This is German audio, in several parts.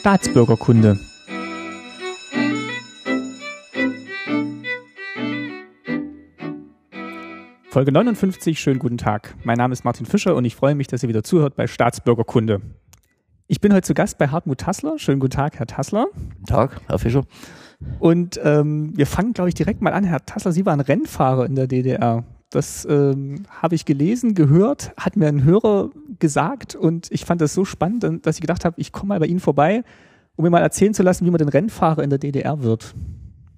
Staatsbürgerkunde. Folge 59, schönen guten Tag. Mein Name ist Martin Fischer und ich freue mich, dass ihr wieder zuhört bei Staatsbürgerkunde. Ich bin heute zu Gast bei Hartmut Tassler. Schönen guten Tag, Herr Tassler. Guten Tag, Herr Fischer. Und ähm, wir fangen, glaube ich, direkt mal an. Herr Tassler, Sie waren Rennfahrer in der DDR. Das ähm, habe ich gelesen, gehört, hat mir ein Hörer gesagt und ich fand das so spannend, dass ich gedacht habe, ich komme mal bei Ihnen vorbei, um mir mal erzählen zu lassen, wie man den Rennfahrer in der DDR wird.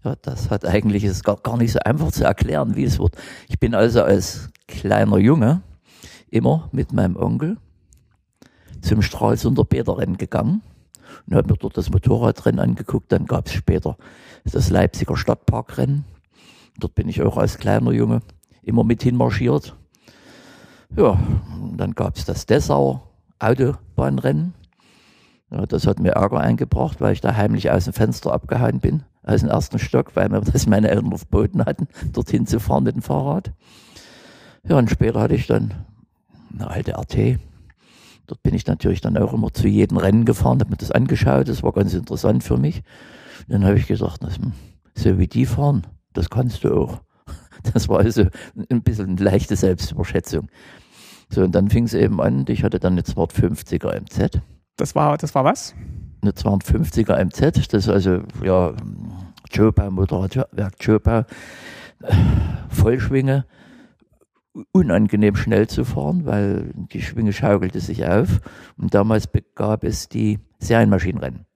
Ja, das hat eigentlich ist gar, gar nicht so einfach zu erklären, wie es wird. Ich bin also als kleiner Junge immer mit meinem Onkel zum Stralsunder Bäderrennen gegangen und habe mir dort das Motorradrennen angeguckt. Dann gab es später das Leipziger Stadtparkrennen. Dort bin ich auch als kleiner Junge immer mit hinmarschiert. Ja, dann gab es das Dessauer Autobahnrennen. Ja, das hat mir Ärger eingebracht, weil ich da heimlich aus dem Fenster abgehauen bin, aus dem ersten Stock, weil mir das meine Eltern verboten hatten, dorthin zu fahren mit dem Fahrrad. Ja, und später hatte ich dann eine alte RT. Dort bin ich natürlich dann auch immer zu jedem Rennen gefahren, habe mir das angeschaut, das war ganz interessant für mich. Und dann habe ich gesagt, so wie die fahren, das kannst du auch. Das war also ein bisschen eine leichte Selbstüberschätzung. So, und dann fing es eben an, ich hatte dann eine 250er MZ. Das war, das war was? Eine 250er MZ, das ist also, ja, Chopin, Motorradwerk Chopin, Vollschwinge, unangenehm schnell zu fahren, weil die Schwinge schaukelte sich auf. Und damals gab es die Serienmaschinenrennen.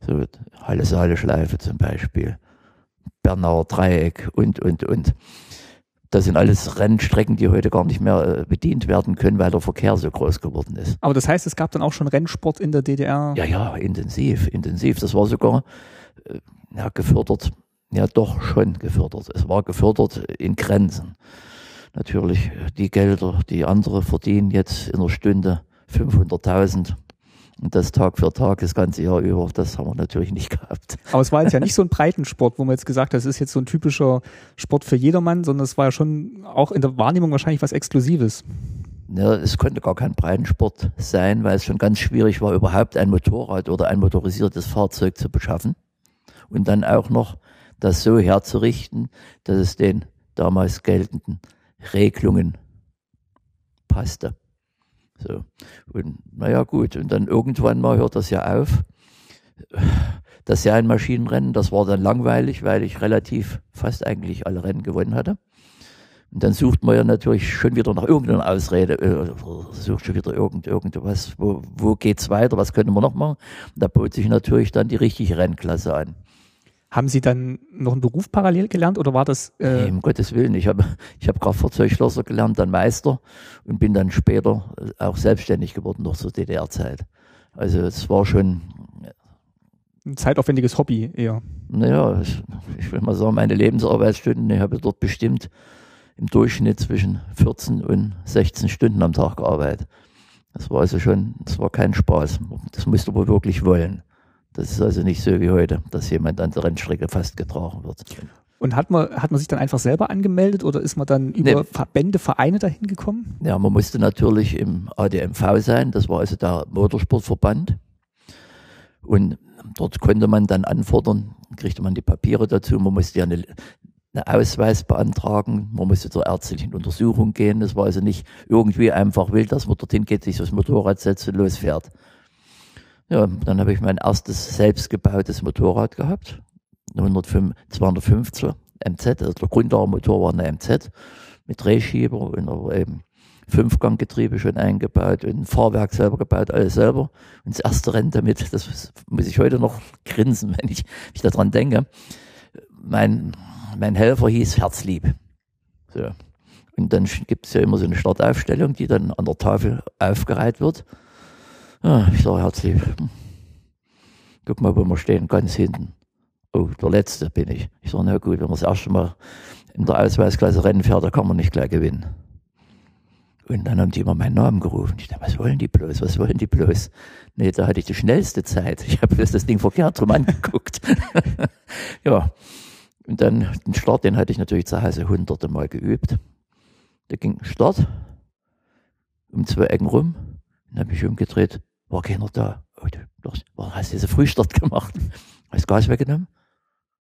So Halle Saale Schleife zum Beispiel. Bernauer Dreieck und, und, und. Das sind alles Rennstrecken, die heute gar nicht mehr äh, bedient werden können, weil der Verkehr so groß geworden ist. Aber das heißt, es gab dann auch schon Rennsport in der DDR? Ja, ja, intensiv, intensiv. Das war sogar äh, ja, gefördert, ja doch schon gefördert. Es war gefördert in Grenzen. Natürlich die Gelder, die andere verdienen jetzt in einer Stunde 500.000 und das Tag für Tag, das ganze Jahr über, das haben wir natürlich nicht gehabt. Aber es war jetzt ja nicht so ein Breitensport, wo man jetzt gesagt hat, das ist jetzt so ein typischer Sport für jedermann, sondern es war ja schon auch in der Wahrnehmung wahrscheinlich was Exklusives. Ja, es konnte gar kein Breitensport sein, weil es schon ganz schwierig war, überhaupt ein Motorrad oder ein motorisiertes Fahrzeug zu beschaffen. Und dann auch noch das so herzurichten, dass es den damals geltenden Regelungen passte. So. Und naja, gut. Und dann irgendwann mal hört das ja auf. Das ja ein Maschinenrennen, das war dann langweilig, weil ich relativ fast eigentlich alle Rennen gewonnen hatte. Und dann sucht man ja natürlich schon wieder nach irgendeiner Ausrede, äh, sucht schon wieder irgend, irgendwas, wo, wo geht's weiter, was können wir noch machen? Da bot sich natürlich dann die richtige Rennklasse an. Haben Sie dann noch einen Beruf parallel gelernt oder war das? Äh nee, um Gottes Willen. Ich habe ich hab Kraftfahrzeugschlosser gelernt, dann Meister und bin dann später auch selbstständig geworden noch zur DDR-Zeit. Also es war schon ein zeitaufwendiges Hobby eher. Naja, ich, ich will mal sagen, meine Lebensarbeitsstunden, ich habe dort bestimmt im Durchschnitt zwischen 14 und 16 Stunden am Tag gearbeitet. Das war also schon, das war kein Spaß. Das musste man wirklich wollen. Das ist also nicht so wie heute, dass jemand an der Rennstrecke fast getragen wird. Und hat man, hat man sich dann einfach selber angemeldet oder ist man dann über nee. Verbände, Vereine dahin gekommen? Ja, man musste natürlich im ADMV sein, das war also der Motorsportverband. Und dort konnte man dann anfordern, kriegte man die Papiere dazu, man musste ja eine, einen Ausweis beantragen, man musste zur ärztlichen Untersuchung gehen. Das war also nicht irgendwie einfach wild, dass man dorthin geht, sich das Motorrad setzt und losfährt. Ja, dann habe ich mein erstes selbstgebautes Motorrad gehabt. 250 MZ, also der Grundlagenmotor war eine MZ mit Drehschieber und eben Fünfganggetriebe schon eingebaut und ein Fahrwerk selber gebaut, alles selber. Und das erste Rennen damit, das muss ich heute noch grinsen, wenn ich, wenn ich daran denke. Mein, mein Helfer hieß Herzlieb. So. Und dann gibt es ja immer so eine Startaufstellung, die dann an der Tafel aufgereiht wird. Ah, ich sage herzlich, guck mal, wo wir stehen, ganz hinten. Oh, der Letzte bin ich. Ich sage, na gut, wenn man das erste Mal in der Ausweisklasse Rennen fährt, da kann man nicht gleich gewinnen. Und dann haben die immer meinen Namen gerufen. Ich dachte, was wollen die bloß, was wollen die bloß? Nee, da hatte ich die schnellste Zeit. Ich habe bloß das Ding verkehrt rum angeguckt. ja, und dann den Start, den hatte ich natürlich zu Hause hunderte Mal geübt. Da ging Start um zwei Ecken rum, dann habe ich umgedreht, war keiner da. Oh, Doch, was hast du diese Frühstart gemacht? Hast Gas weggenommen?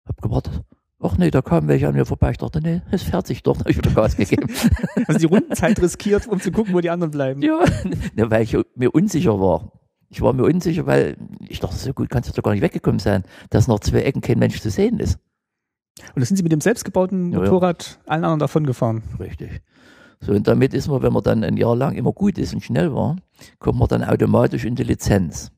Hab gewartet. Ach nee, da kamen welche an mir vorbei. Ich dachte, nee, es fährt sich doch. Dann hab ich wieder Gas gegeben. Also die Rundenzeit riskiert, um zu gucken, wo die anderen bleiben. ja, ne, weil ich mir unsicher war. Ich war mir unsicher, weil ich dachte, so gut kannst du doch gar nicht weggekommen sein, dass noch zwei Ecken kein Mensch zu sehen ist. Und da sind sie mit dem selbstgebauten Ja, ja. Motorrad allen anderen davon gefahren. Richtig. So, und damit ist man, wenn man dann ein Jahr lang immer gut ist und schnell war, kommt man dann automatisch in die Lizenz.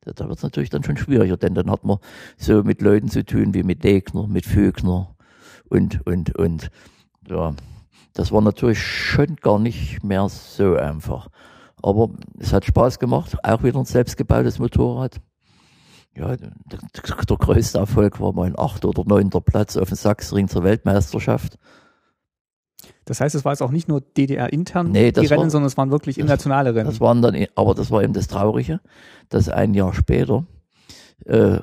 Da, wird es natürlich dann schon schwieriger, denn dann hat man so mit Leuten zu tun wie mit Degner, mit Vögner und, und, und. Ja, das war natürlich schon gar nicht mehr so einfach. Aber es hat Spaß gemacht, auch wieder ein selbstgebautes Motorrad. Ja, der, der größte Erfolg war mein achter oder neunter Platz auf dem Sachsenring zur Weltmeisterschaft. Das heißt, es war jetzt auch nicht nur DDR-intern Nee, die Rennen, war- sondern es waren wirklich internationale Rennen. Das waren dann, aber das war eben das Traurige, dass ein Jahr später äh,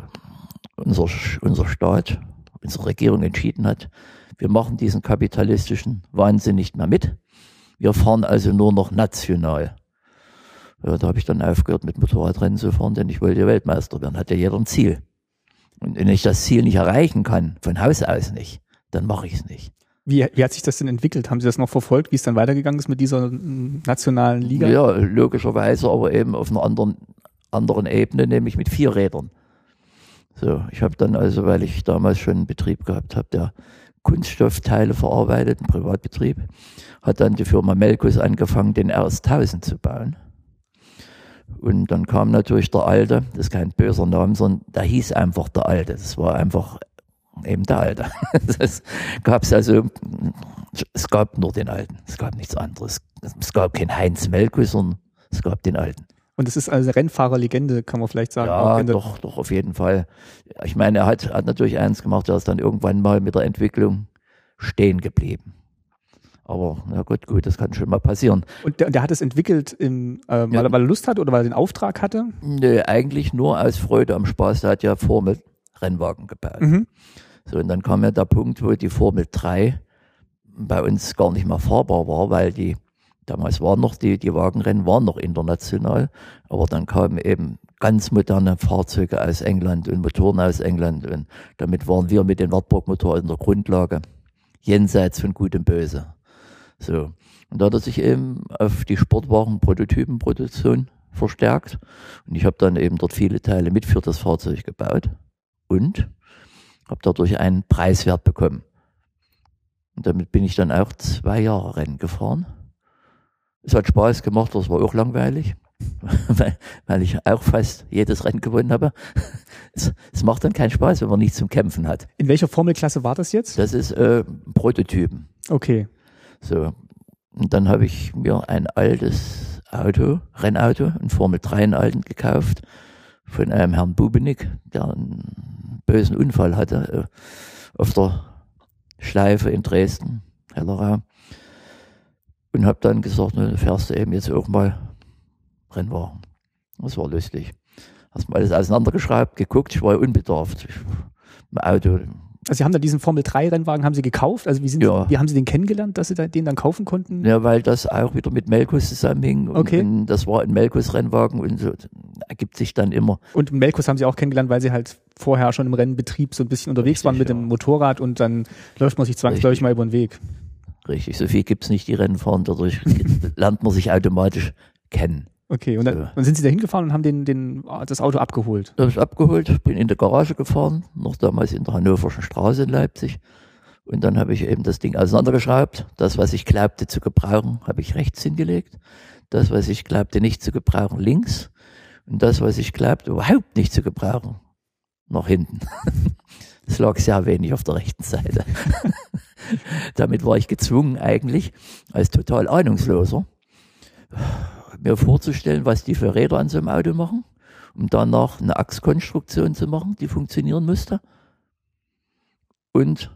unser, unser Staat, unsere Regierung entschieden hat, wir machen diesen kapitalistischen Wahnsinn nicht mehr mit. Wir fahren also nur noch national. Ja, da habe ich dann aufgehört, mit Motorradrennen zu fahren, denn ich wollte Weltmeister werden. Hat ja jeder ein Ziel. Und wenn ich das Ziel nicht erreichen kann, von Haus aus nicht, dann mache ich es nicht. Wie, wie hat sich das denn entwickelt? Haben Sie das noch verfolgt, wie es dann weitergegangen ist mit dieser mm, nationalen Liga? Ja, logischerweise, aber eben auf einer anderen, anderen Ebene, nämlich mit vier Rädern. So, ich habe dann also, weil ich damals schon einen Betrieb gehabt habe, der Kunststoffteile verarbeitet, ein Privatbetrieb, hat dann die Firma Melkus angefangen, den RS1000 zu bauen. Und dann kam natürlich der Alte, das ist kein böser Name, sondern der hieß einfach der Alte. Das war einfach eben der Alte. Es also, es gab nur den Alten, es gab nichts anderes. Es gab keinen Heinz Melkus, sondern es gab den Alten. Und es ist also eine Rennfahrerlegende, kann man vielleicht sagen. Ja, doch, doch, auf jeden Fall. Ich meine, er hat, hat natürlich eins gemacht, er ist dann irgendwann mal mit der Entwicklung stehen geblieben. Aber na gut, gut, das kann schon mal passieren. Und der, der hat es entwickelt, im, äh, weil, Ja. er- weil er Lust hatte oder weil er den Auftrag hatte? Nö, eigentlich nur aus Freude am Spaß. Der hat ja Formel Rennwagen gebaut. Mhm. So, und dann kam ja der Punkt, wo die Formel 3 bei uns gar nicht mehr fahrbar war, weil die, damals waren noch die, die Wagenrennen waren noch international, aber dann kamen eben ganz moderne Fahrzeuge aus England und Motoren aus England und damit waren wir mit den Wartburg-Motoren in der Grundlage jenseits von Gut und Böse. So. Und da hat er sich eben auf die Sportwagen-Prototypenproduktion verstärkt und ich habe dann eben dort viele Teile mit für das Fahrzeug gebaut und habe dadurch einen Preiswert bekommen. Und damit bin ich dann auch zwei Jahre Rennen gefahren. Es hat Spaß gemacht, das war auch langweilig, weil, weil ich auch fast jedes Rennen gewonnen habe. Es, es macht dann keinen Spaß, wenn man nichts zum Kämpfen hat. In welcher Formelklasse war das jetzt? Das ist äh, Prototypen. Okay. So. Und dann habe ich mir ein altes Auto, Rennauto, ein Formel 3 einen alten gekauft von einem Herrn Bubenik, der einen bösen Unfall hatte äh, auf der Schleife in Dresden, Hellerau. Und habe dann gesagt, ne, fährst du eben jetzt auch mal Rennwagen. Das war lustig. Hast mal alles auseinandergeschraubt, geguckt, ich war ja unbedarft. Ich, Auto, Also Sie haben da diesen Formel 3 Rennwagen haben Sie gekauft? Also wie, sind Ja. Sie, wie haben Sie den kennengelernt, dass Sie den dann kaufen konnten? Ja, weil das auch wieder mit Melkus zusammenhing. Und, Okay. und das war ein Melkus-Rennwagen und so ergibt sich dann immer. Und Melkus haben Sie auch kennengelernt, weil Sie halt vorher schon im Rennbetrieb so ein bisschen unterwegs Richtig, waren mit ja. dem Motorrad und dann läuft man sich zwangsläufig mal über den Weg. Richtig, so viel gibt's nicht, die Rennen fahren. Dadurch lernt man sich automatisch kennen. Okay, und dann, Ja. dann sind Sie da hingefahren und haben den, den, das Auto abgeholt. Da habe ich abgeholt, bin in die Garage gefahren, noch damals in der Hannoverschen Straße in Leipzig. Und dann habe ich eben das Ding auseinandergeschraubt. Das, was ich glaubte zu gebrauchen, habe ich rechts hingelegt. Das, was ich glaubte nicht zu gebrauchen, links. Und das, was ich glaubte überhaupt nicht zu gebrauchen, nach hinten. Es lag sehr wenig auf der rechten Seite. Damit war ich gezwungen eigentlich, als total Ahnungsloser, mir vorzustellen, was die für Räder an so einem Auto machen um danach eine Achskonstruktion zu machen, die funktionieren musste. Und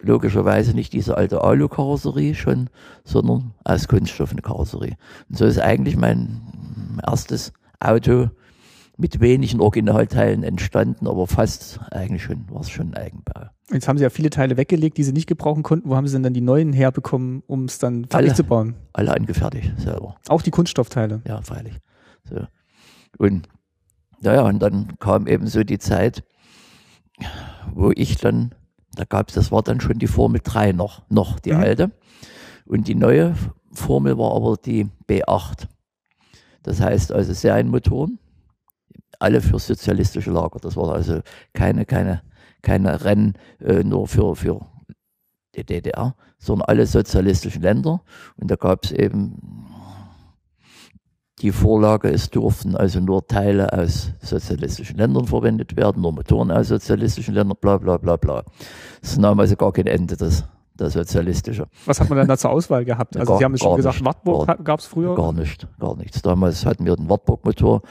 logischerweise nicht diese alte Alu-Karosserie schon, sondern aus Kunststoff eine Karosserie. Und so ist eigentlich mein erstes Auto mit wenigen Originalteilen entstanden, aber fast eigentlich schon, war es schon Eigenbau. Jetzt haben Sie ja viele Teile weggelegt, die Sie nicht gebrauchen konnten. Wo haben Sie denn dann die neuen herbekommen, um es dann fertig Alle. zu bauen? Alle angefertigt selber. Auch die Kunststoffteile. Ja, freilich. So. Und Naja, und dann kam eben so die Zeit, wo ich dann, da gab es, das war dann schon die Formel 3 noch, noch die Mhm. alte. Und die neue Formel war aber die B8. Das heißt also Serienmotoren, alle für sozialistische Lager. Das war also keine, keine, keine Rennen äh, nur für, für die DDR, sondern alle sozialistischen Länder. Und da gab es eben die Vorlage, es durften also nur Teile aus sozialistischen Ländern verwendet werden, nur Motoren aus sozialistischen Ländern, bla bla bla bla. Das nahm also gar kein Ende, das, das Sozialistische. Was hat man denn da zur Auswahl gehabt? Also Gar- Sie haben es schon gesagt, nicht. Wartburg gab es früher. Gar nicht, gar nichts. Damals hatten wir den Wartburg-Motor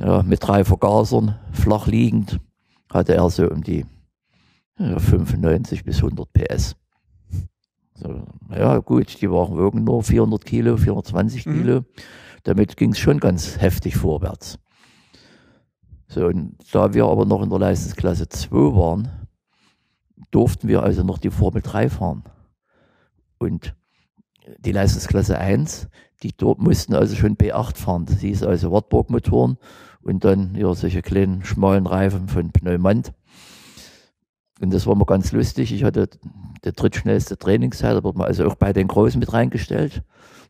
ja, mit drei Vergasern, flach liegend, hatte er so um die ja, 95 bis 100 PS. So, ja, gut, die waren wogen nur 400 Kilo, 420 Mhm. Kilo. Damit ging es schon ganz heftig vorwärts. So, und da wir aber noch in der Leistungsklasse 2 waren, durften wir also noch die Formel 3 fahren. Und die Leistungsklasse 1, die mussten also schon B8 fahren. Das hieß also Wartburg-Motoren und dann ja, solche kleinen, schmalen Reifen von Pneumant. Und das war mal ganz lustig. Ich hatte die drittschnellste Trainingszeit, da wurde man also auch bei den Großen mit reingestellt.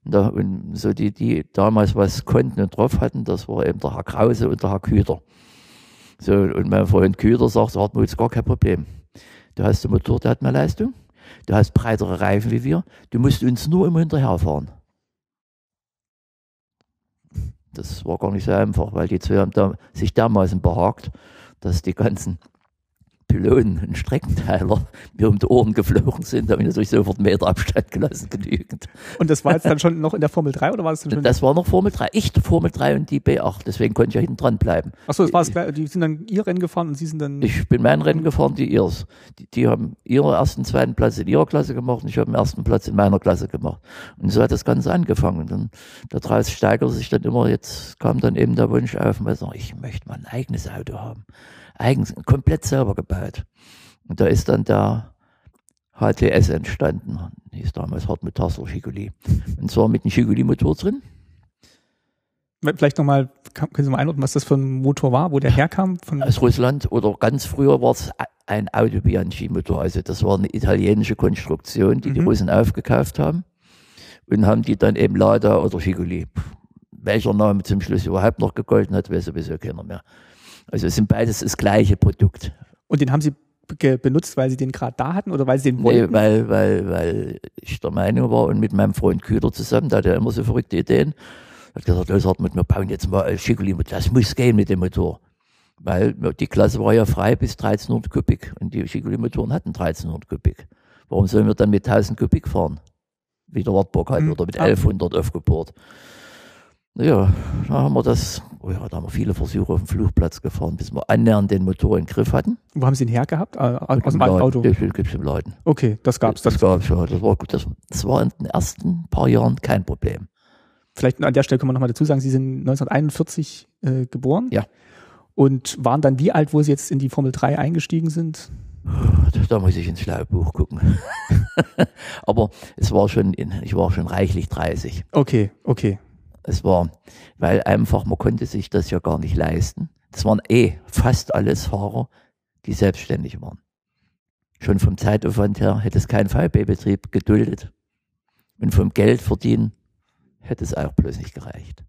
Und, da, und so die, die damals was konnten und drauf hatten, das war eben der Herr Krause und der Herr Küter. So, und mein Freund Küter sagt, Hartmut, ist gar kein Problem. Du hast einen Motor, der hat mehr Leistung. Du hast breitere Reifen wie wir. Du musst uns nur immer hinterherfahren. Das war gar nicht so einfach, weil die zwei haben da, sich dermaßen behagt, dass die ganzen Pylonen und Streckenteiler mir um die Ohren geflogen sind, da habe ich natürlich sofort einen Meter Abstand gelassen, genügend. Und das war jetzt dann schon noch in der Formel 3 oder war das dann schon? Das war noch Formel 3. Ich Formel 3 und die B8, deswegen konnte ich ja hinten dran bleiben. Achso, das war das, gleich- die sind dann ihr Rennen gefahren und Sie sind dann. Ich bin mein Rennen gefahren, die ihrs. Die, die haben ihren ersten, zweiten Platz in ihrer Klasse gemacht und ich habe den ersten Platz in meiner Klasse gemacht. Und so hat das Ganze angefangen. Und dann, daraus steigerte sich dann immer, jetzt kam dann eben der Wunsch auf, und ich, möchte mal ein eigenes Auto haben. Eigens, komplett selber gebaut. Und da ist dann der HTS entstanden. Hieß damals Hartmut Tassler Schiguli. Und zwar mit einem Schiguli-Motor drin. Vielleicht nochmal, können Sie mal einordnen, was das für ein Motor war, wo der herkam? Von, aus Russland oder ganz früher war es ein Auto Bianchi-Motor. Also das war eine italienische Konstruktion, die die Mhm. Russen aufgekauft haben und haben die dann eben Lada oder Schiguli. Welcher Name zum Schluss überhaupt noch gegolten hat, weiß sowieso keiner mehr. Also es sind beides das gleiche Produkt. und den haben Sie benutzt, weil Sie den gerade da hatten oder weil Sie den Nee, wollten? weil, weil, weil ich der Meinung war und mit meinem Freund Kühler zusammen, der hat ja immer so verrückte Ideen, hat gesagt, los Hartmut, wir bauen jetzt mal ein Schiguli-Motor. Das muss gehen mit dem Motor. Weil die Klasse war ja frei bis 1300 Kubik und die Schiguli-Motoren hatten 1300 Kubik. Warum sollen wir dann mit 1000 Kubik fahren? Wie der Wartburg hat Hm, oder mit ah. 1100 aufgebohrt. Ja, da haben wir das, oh ja, da haben wir viele Versuche auf dem Flugplatz gefahren, bis wir annähernd den Motor in den Griff hatten. Wo haben Sie ihn hergehabt? Äh, aus dem Laden. Auto? Das gibt's im Laden. Okay, das gab's. Das Das, gab's ja. Das war gut. Das, das war in den ersten paar Jahren kein Problem. vielleicht an der Stelle können wir nochmal dazu sagen, Sie sind 1941 äh, geboren. Ja. Und waren dann wie alt, wo Sie jetzt in die Formel 3 eingestiegen sind? Da muss ich ins schlaue Buch gucken. Aber es war schon, in, ich war schon reichlich 30. Okay, okay. Es war, weil einfach, man konnte sich das ja gar nicht leisten. Das waren eh fast alles Fahrer, die selbstständig waren. Schon vom Zeitaufwand her hätte es kein VB-Betrieb geduldet. Und vom Geld verdienen hätte es auch bloß nicht gereicht.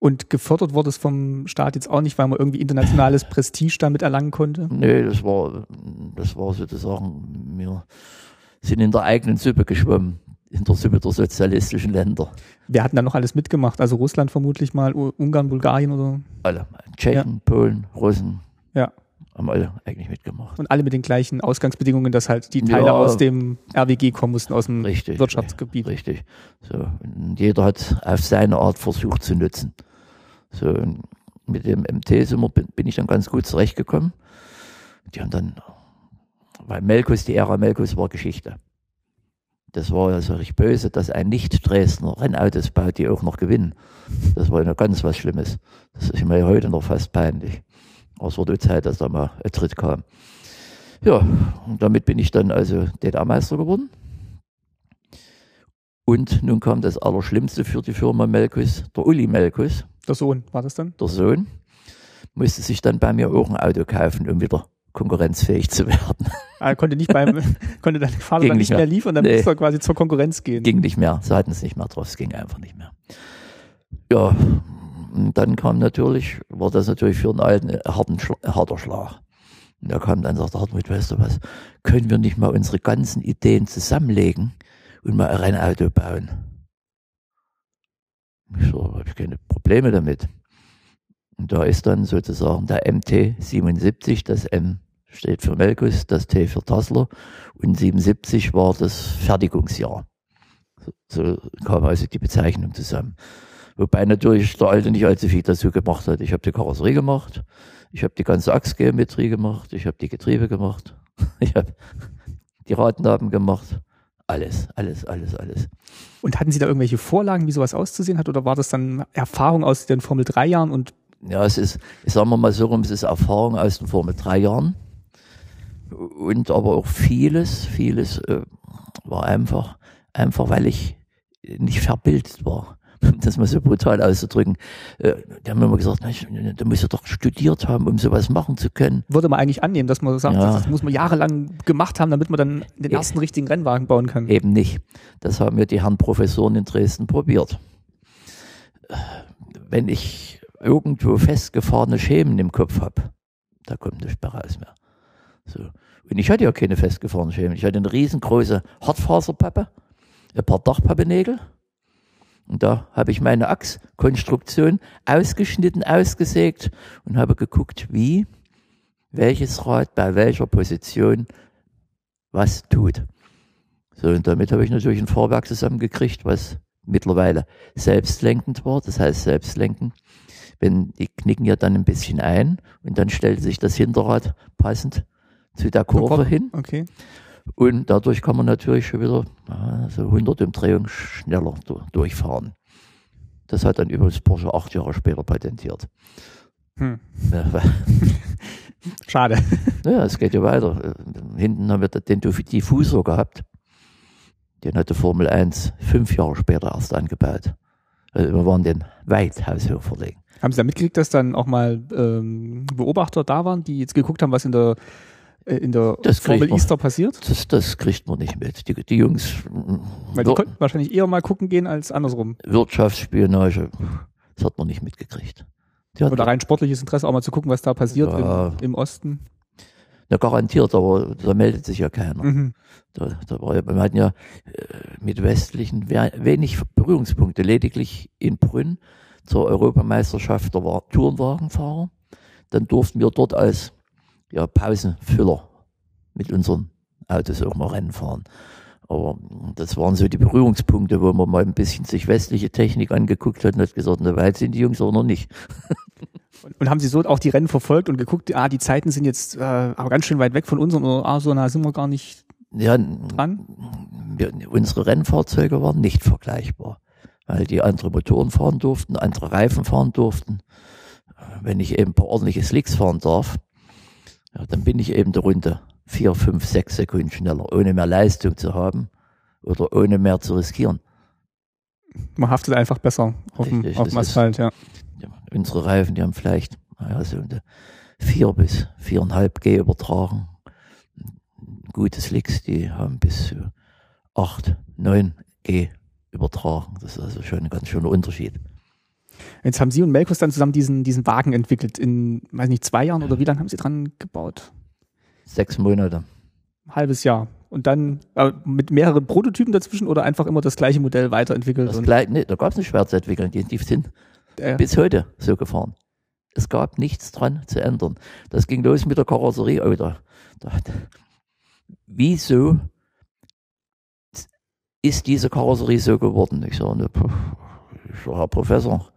Und gefördert wurde es vom Staat jetzt auch nicht, weil man irgendwie internationales Prestige damit erlangen konnte? Nee, das war, das war sozusagen, wir sind in der eigenen Suppe geschwommen, in der Suppe der sozialistischen Länder. Wer hat denn da noch alles mitgemacht? Also Russland vermutlich mal, Ungarn, Bulgarien oder? Alle. Tschechen, Polen, Russen. Ja. Haben alle eigentlich mitgemacht. Und alle mit den gleichen Ausgangsbedingungen, dass halt die Teile Ja. aus dem RWG kommen mussten, aus dem Richtig. Wirtschaftsgebiet. Richtig. So. Und jeder hat auf seine Art versucht zu nutzen. So. Und mit dem MT wir, bin, bin ich dann ganz gut zurechtgekommen. Die haben dann, weil Melkus, die Ära Melkus war Geschichte. Das war also richtig böse, dass ein Nicht-Dresdner Rennautos baut, die auch noch gewinnen. Das war ja ganz was Schlimmes. Das ist mir ja heute noch fast peinlich. Aber es wurde Zeit, dass da mal ein Tritt kam. Ja, und damit bin ich dann also DDR-Meister geworden. Und nun kam das Allerschlimmste für die Firma Melkus, der Uli Melkus, Der Sohn, war das dann? der Sohn, musste sich dann bei mir auch ein Auto kaufen, um wieder konkurrenzfähig zu werden. Er konnte nicht beim, konnte dein Vater Ging dann nicht mehr mehr. liefern, dann Nee. musste er quasi zur Konkurrenz gehen. Ging nicht mehr. Sie hatten es nicht mehr drauf. Es ging einfach nicht mehr. Ja, und dann kam natürlich, war das natürlich für einen alten Schla- ein harter Schlag. Und er kam dann und sagte, Hartmut, weißt du was, können wir nicht mal unsere ganzen Ideen zusammenlegen und mal ein Rennauto bauen? Ich so, habe ich keine Probleme damit. Und da ist dann sozusagen der MT 77, das M steht für Melkus, das T für Tassler und 77 war das Fertigungsjahr. So, kam also die Bezeichnung zusammen. Wobei natürlich der Alte nicht allzu viel dazu gemacht hat. Ich habe die Karosserie gemacht, ich habe die ganze Achsgeometrie gemacht, ich habe die Getriebe gemacht, ich habe die Radnaben gemacht. Alles, alles, alles, alles. Und hatten Sie da irgendwelche Vorlagen, wie sowas auszusehen hat, oder war das dann Erfahrung aus den Formel 3 Jahren und Ja, es ist, ich sag mal so rum, es ist Erfahrung aus den Formel 3 Jahren. Und aber auch vieles, vieles äh, war einfach, einfach weil ich nicht verbildet war. Um Das mal so brutal auszudrücken. Äh, die haben immer gesagt, Mensch, du musst ja doch studiert haben, um sowas machen zu können. würde man eigentlich annehmen, dass man sagt, Ja. das muss man jahrelang gemacht haben, damit man dann den Ja. ersten richtigen Rennwagen bauen kann? Eben nicht. Das haben mir die Herren Professoren in Dresden probiert. Wenn ich irgendwo festgefahrene Schemen im Kopf habe, da kommt nichts mehr raus mehr. So. Und ich hatte ja keine festgefahrenen Schemen. Ich hatte eine riesengroße Hartfaserpappe, ein paar Dachpappenägel. Und da habe ich meine Achskonstruktion ausgeschnitten, ausgesägt und habe geguckt, wie welches Rad bei welcher Position was tut. So, und damit habe ich natürlich ein Fahrwerk zusammengekriegt, was mittlerweile selbstlenkend war. Das heißt selbstlenken. Wenn die knicken ja dann ein bisschen ein und dann stellt sich das Hinterrad passend zu der Kurve hin. Okay. Und dadurch kann man natürlich schon wieder so 100 Umdrehungen schneller du- durchfahren. Das hat dann übrigens Porsche acht Jahre später patentiert. Hm. Schade. Naja, es geht ja weiter. Hinten haben wir den Diffusor gehabt. Den hatte Formel 1 fünf Jahre später erst angebaut. Also wir waren den weit haushoch verlegen. Haben Sie da mitgekriegt, dass dann auch mal ähm, Beobachter da waren, die jetzt geguckt haben, was in der, äh, in der Das Formel man. Easter passiert? Das, das kriegt man nicht mit. Die, die Jungs, mm, Weil die konnten wahrscheinlich eher mal gucken gehen als andersrum. Wirtschaftsspionage, das hat man nicht mitgekriegt. Oder rein sportliches Interesse, auch mal zu gucken, was da passiert Ja. im, im Osten. Na, garantiert, aber da meldet sich ja keiner. Mhm. Da, da war ja, wir hatten ja äh, mit westlichen we- wenig Berührungspunkte, lediglich in Brünn zur Europameisterschaft der Wa- Tourenwagenfahrer. Dann durften wir dort als ja, Pausenfüller mit unseren Autos auch mal Rennen fahren. Aber das waren so die Berührungspunkte, wo man mal ein bisschen sich westliche Technik angeguckt hat und hat gesagt, na weit sind die Jungs aber noch nicht. Und, haben Sie so auch die Rennen verfolgt und geguckt, ah, die Zeiten sind jetzt äh, aber ganz schön weit weg von uns und ah, so nah sind wir gar nicht Ja, dran? wir, unsere Rennfahrzeuge waren nicht vergleichbar, weil die andere Motoren fahren durften, andere Reifen fahren durften. Wenn ich eben ein paar ordentliche Slicks fahren darf, ja, dann bin ich eben der Runde vier, fünf, sechs Sekunden schneller, ohne mehr Leistung zu haben oder ohne mehr zu riskieren. Man haftet einfach besser auf dem, auf dem das ist- Asphalt, ja. Unsere Reifen, die haben vielleicht naja, so eine vier bis viereinhalb G übertragen. Gute Slicks, die haben bis zu acht, neun G übertragen. Das ist also schon ein ganz schöner Unterschied. Jetzt haben Sie und Melkus dann zusammen diesen, diesen Wagen entwickelt. In, weiß nicht, zwei Jahren oder wie lange haben Sie dran gebaut? Sechs Monate. Ein halbes Jahr. Und dann äh, mit mehreren Prototypen dazwischen oder einfach immer das gleiche Modell weiterentwickelt? Das gleich, nee, da gab es nicht schwer zu entwickeln. Die, die sind äh, bis heute so gefahren. Es gab nichts dran zu ändern. Das ging los mit der Karosserie. Oh, da, da, wieso ist diese Karosserie so geworden? Ich sage, ne, Herr Professor,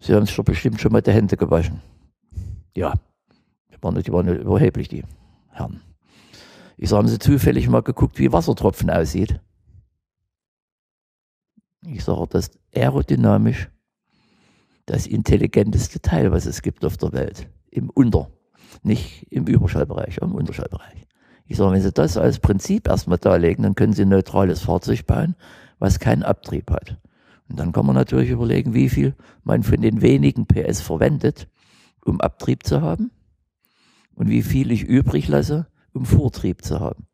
Sie haben sich doch bestimmt schon mal die Hände gewaschen. Ja, waren, die waren überheblich, die Herren. Ich sage, haben Sie zufällig mal geguckt, wie Wassertropfen aussieht? Ich sage, das ist aerodynamisch das intelligenteste Teil, was es gibt auf der Welt. Im Unter, nicht im Überschallbereich, im Unterschallbereich. Ich sage, wenn Sie das als Prinzip erstmal darlegen, dann können Sie ein neutrales Fahrzeug bauen, was keinen Abtrieb hat. Und dann kann man natürlich überlegen, wie viel man von den wenigen PS verwendet, um Abtrieb zu haben und wie viel ich übrig lasse, um Vortrieb zu haben.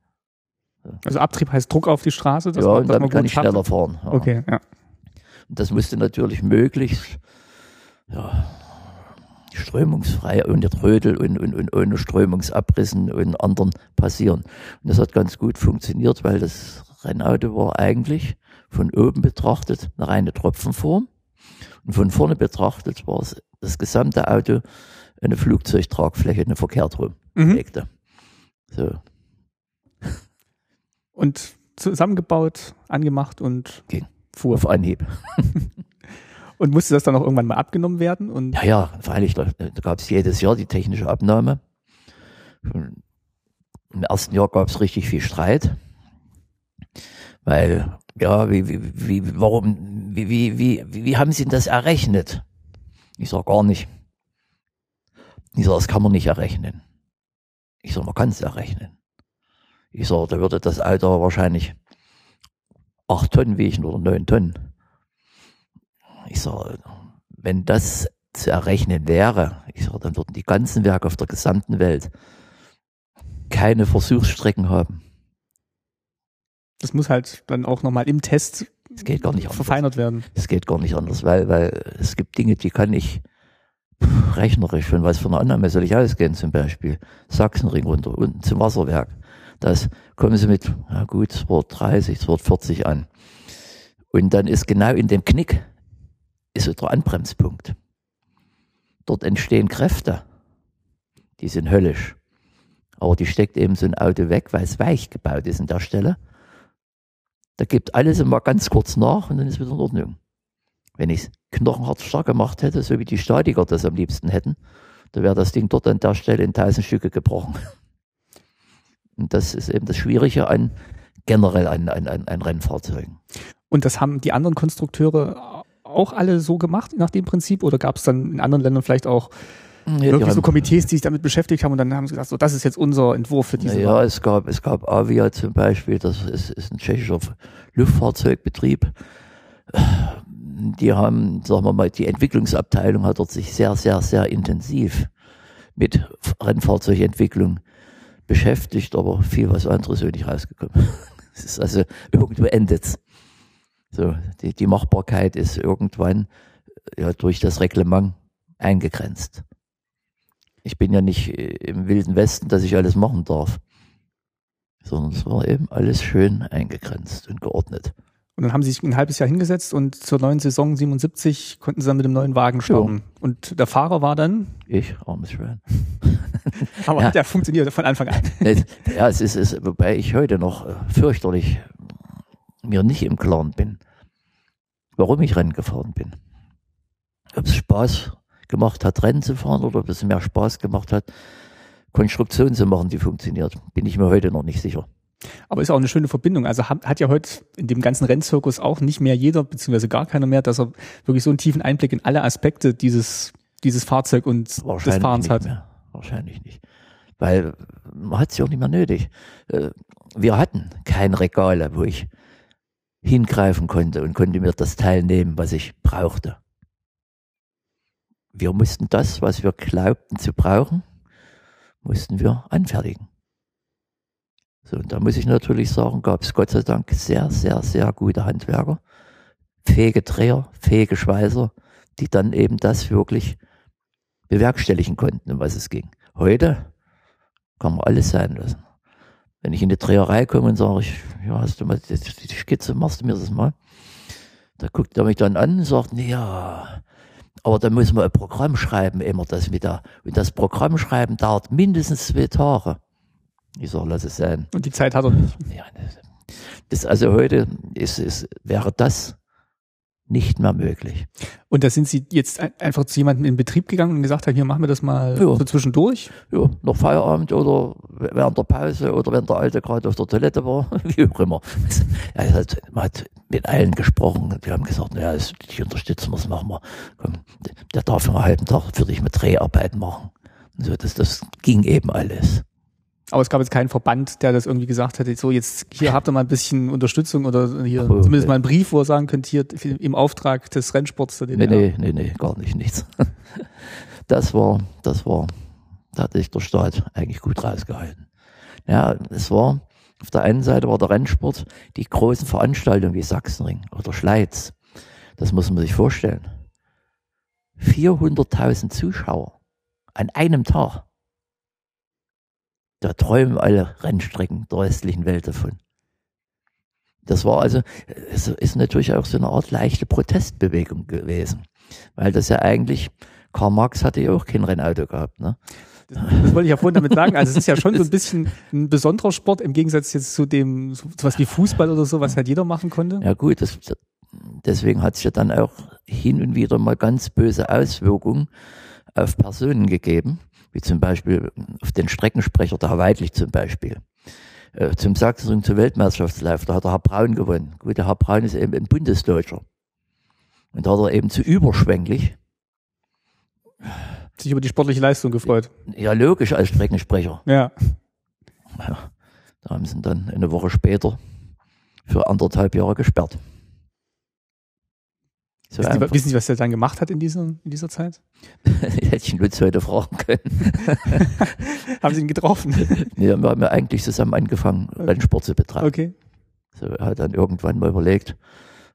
Also Abtrieb heißt Druck auf die Straße? ja, und dann kann ich schneller fahren. Ja. Okay, ja. Und das musste natürlich möglichst ja, strömungsfrei, ohne Trödel und, und, und ohne Strömungsabrissen und anderen passieren. Und das hat ganz gut funktioniert, weil das Rennauto war eigentlich von oben betrachtet eine reine Tropfenform und von vorne betrachtet war es das gesamte Auto eine Flugzeugtragfläche, eine verkehrt rum Mhm. So. Und zusammengebaut, angemacht und Ging. fuhr. Auf Anhieb. Und musste das dann auch irgendwann mal abgenommen werden? Und Ja, ja, freilich, da, da gab es jedes Jahr die technische Abnahme. Im ersten Jahr gab es richtig viel Streit, weil, ja, wie, wie, wie, warum, wie, wie, wie, wie, haben Sie das errechnet? Ich sag gar nicht. Ich sag, das kann man nicht errechnen. Ich sag, man kann es errechnen. Ich sag, da würde das Auto wahrscheinlich acht Tonnen wiegen oder neun Tonnen. Ich sag, wenn das zu errechnen wäre, ich sag, dann würden die ganzen Werke auf der gesamten Welt keine Versuchsstrecken haben. das muss halt dann auch nochmal im Test Es geht gar nicht anders. verfeinert werden. Es geht gar nicht anders, weil, weil es gibt Dinge, die kann ich rechnerisch, von was für eine Annahme soll ich ausgehen, zum Beispiel Sachsenring runter, unten zum Wasserwerk. Das kommen sie mit, ja gut, 230, 240 an. Und dann ist genau in dem Knick, ist so der Anbremspunkt. Dort entstehen Kräfte, die sind höllisch. Aber die steckt eben so ein Auto weg, weil es weich gebaut ist an der Stelle. Da gibt alles immer ganz kurz nach und dann ist wieder in Ordnung. Wenn ich es knochenhart stark gemacht hätte, so wie die Statiker das am liebsten hätten, da wäre das Ding dort an der Stelle in tausend Stücke gebrochen. Und das ist eben das Schwierige an generell an, an, an, Rennfahrzeugen. Und das haben die anderen Konstrukteure auch alle so gemacht nach dem Prinzip? Oder gab es dann in anderen Ländern vielleicht auch Ja, wirklich so Komitees, die sich damit beschäftigt haben und dann haben sie gesagt, so das ist jetzt unser Entwurf für diese Ja, es gab, es gab Avia zum Beispiel, das ist, ist ein tschechischer Luftfahrzeugbetrieb. Die haben, sagen wir mal, die Entwicklungsabteilung hat dort sich sehr, sehr, sehr intensiv mit Rennfahrzeugentwicklung beschäftigt, aber viel was anderes ist nicht rausgekommen. Es ist also, irgendwo endet's. So, die, die Machbarkeit ist irgendwann ja, durch das Reglement eingegrenzt. Ich bin ja nicht äh, im Wilden Westen, dass ich alles machen darf. Sondern es war eben alles schön eingegrenzt und geordnet. Und dann haben sie sich ein halbes Jahr hingesetzt und zur neuen Saison 77 konnten sie dann mit dem neuen Wagen starten. Und der Fahrer war dann, Ich, armes Schwein. aber Ja. der funktionierte von Anfang an. Ja, es ist, es, wobei ich heute noch äh, fürchterlich mir nicht im Klaren bin, warum ich Rennen gefahren bin. Ob es Spaß gemacht hat, Rennen zu fahren oder ob es mehr Spaß gemacht hat, Konstruktion zu machen, die funktioniert, bin ich mir heute noch nicht sicher. Aber ist auch eine schöne Verbindung. Also hat, hat ja heute in dem ganzen Rennzirkus auch nicht mehr jeder, beziehungsweise gar keiner mehr, dass er wirklich so einen tiefen Einblick in alle Aspekte dieses, dieses Fahrzeug und des Fahrens hat. mehr. Wahrscheinlich nicht. Weil man hat es ja auch nicht mehr nötig. Äh, Wir hatten kein Regale, wo ich hingreifen konnte und konnte mir das Teil nehmen, was ich brauchte. Wir mussten das, was wir glaubten zu brauchen, mussten wir anfertigen. So, und da muss ich natürlich sagen, gab es Gott sei Dank sehr, sehr, sehr gute Handwerker, fähige Dreher, fähige Schweißer, die dann eben das wirklich bewerkstelligen konnten, um was es ging. Heute kann man alles sein lassen. Wenn ich in die Dreherei komme und sage, ich, ja, hast du mal die, Skizze, machst du mir das mal? Da guckt er mich dann an und sagt, ja, aber da muss man ein Programm schreiben, immer das da. Und das Programm schreiben dauert mindestens zwei Tage. Ich sage, lass es sein. Und die Zeit hat er nicht. Ja, das, also heute ist, ist, wäre das nicht mehr möglich. Und da sind sie jetzt ein, einfach zu jemandem in Betrieb gegangen und gesagt haben, hier machen wir das mal Ja. so zwischendurch. ja, noch Feierabend oder während der Pause oder wenn der Alte gerade auf der Toilette war, wie auch immer. Es hat, man hat mit allen gesprochen und die haben gesagt, naja, dich unterstützen wir, das machen wir. Komm, der darf für einen halben Tag für dich mit Dreharbeit machen. Und so, das, das ging eben alles. Aber es gab jetzt keinen Verband, der das irgendwie gesagt hätte, so jetzt hier habt ihr mal ein bisschen Unterstützung oder hier Aber, zumindest äh, mal einen Brief, wo er sagen könnt, hier im Auftrag des Rennsports der Nee, nee, nee, nee, gar nicht, nichts. Das war, das war, da hatte ich der Staat eigentlich gut rausgehalten. Ja, es war, auf der einen Seite war der Rennsport die großen Veranstaltungen wie Sachsenring oder Schleiz. Das muss man sich vorstellen. 400.000 Zuschauer an einem Tag. Da träumen alle Rennstrecken der westlichen Welt davon. Das war also, es ist natürlich auch so eine Art leichte Protestbewegung gewesen. Weil das ja eigentlich, Karl Marx hatte ja auch kein Rennauto gehabt. Ne? Das, das wollte ich ja vorhin damit sagen. Also es ist ja schon so ein bisschen ein besonderer Sport im Gegensatz jetzt zu dem, so was wie Fußball oder so, was halt jeder machen konnte. Ja gut, das, deswegen hat es ja dann auch hin und wieder mal ganz böse Auswirkungen auf Personen gegeben, wie zum Beispiel auf den Streckensprecher, der Herr Weidlich zum Beispiel. Äh, zum Sachsen zur Weltmeisterschaftslauf, da hat der Herr Braun gewonnen. Gut, der Herr Braun ist eben ein Bundesdeutscher. Und da hat er eben zu überschwänglich sich über die sportliche Leistung gefreut. Ja, logisch als Streckensprecher. Ja. ja. Da haben sie ihn dann eine Woche später für anderthalb Jahre gesperrt. So wissen, Sie, wissen, Sie, was er dann gemacht hat in dieser, in dieser Zeit? Hätte ich ihn Lutz heute fragen können. haben Sie ihn getroffen? Nee, wir haben ja eigentlich zusammen angefangen, Rennsport zu betreiben. Okay. So, er hat dann irgendwann mal überlegt,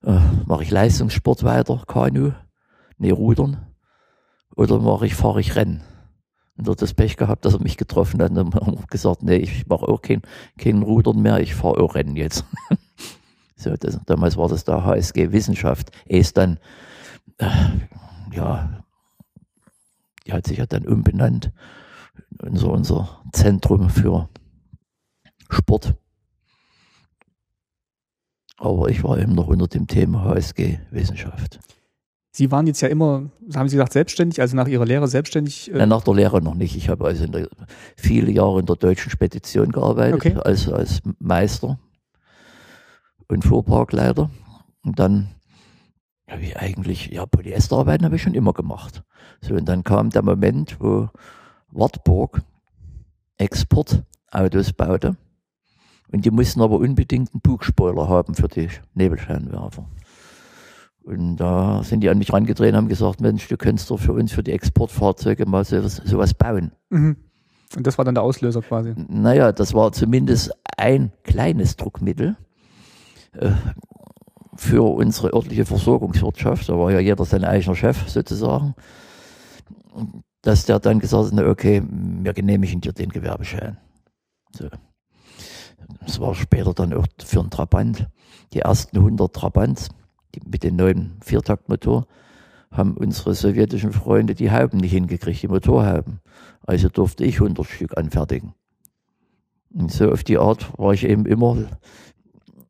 äh, mache ich Leistungssport weiter, Kanu, nee, Rudern, oder mache ich, fahre ich Rennen. Und er hat das Pech gehabt, dass er mich getroffen hat. Und dann haben wir gesagt, nee, ich mache auch kein, kein Rudern mehr, ich fahre auch Rennen jetzt. so, das, damals war das da HSG Wissenschaft. Er ist dann, äh, ja, die hat sich ja dann umbenannt. Unser, unser Zentrum für Sport. Aber ich war eben noch unter dem Thema HSG Wissenschaft. Sie waren jetzt ja immer, haben Sie gesagt, selbstständig, also nach Ihrer Lehre selbstständig? Äh Nein, nach der Lehre noch nicht. Ich habe also der, viele Jahre in der deutschen Spedition gearbeitet, okay. als, als Meister und Fuhrparkleiter. Und dann habe ich eigentlich, ja, Polyesterarbeiten habe ich schon immer gemacht. So, und dann kam der Moment, wo Wartburg Exportautos baute. Und die mussten aber unbedingt einen Bugspoiler haben für die Nebelscheinwerfer. Und da sind die an mich rangedreht und haben gesagt, Mensch, du könntest doch für uns, für die Exportfahrzeuge mal sowas, sowas bauen. Mhm. Und das war dann der Auslöser quasi? Naja, das war zumindest ein kleines Druckmittel für unsere örtliche Versorgungswirtschaft. Da war ja jeder sein eigener Chef sozusagen. Dass der dann gesagt hat, okay, wir genehmigen dir den Gewerbeschein. So. Das war später dann auch für einen Trabant. Die ersten 100 Trabants mit dem neuen Viertaktmotor haben unsere sowjetischen Freunde die Hauben nicht hingekriegt, die Motorhauben. Also durfte ich 100 Stück anfertigen. Und so auf die Art war ich eben immer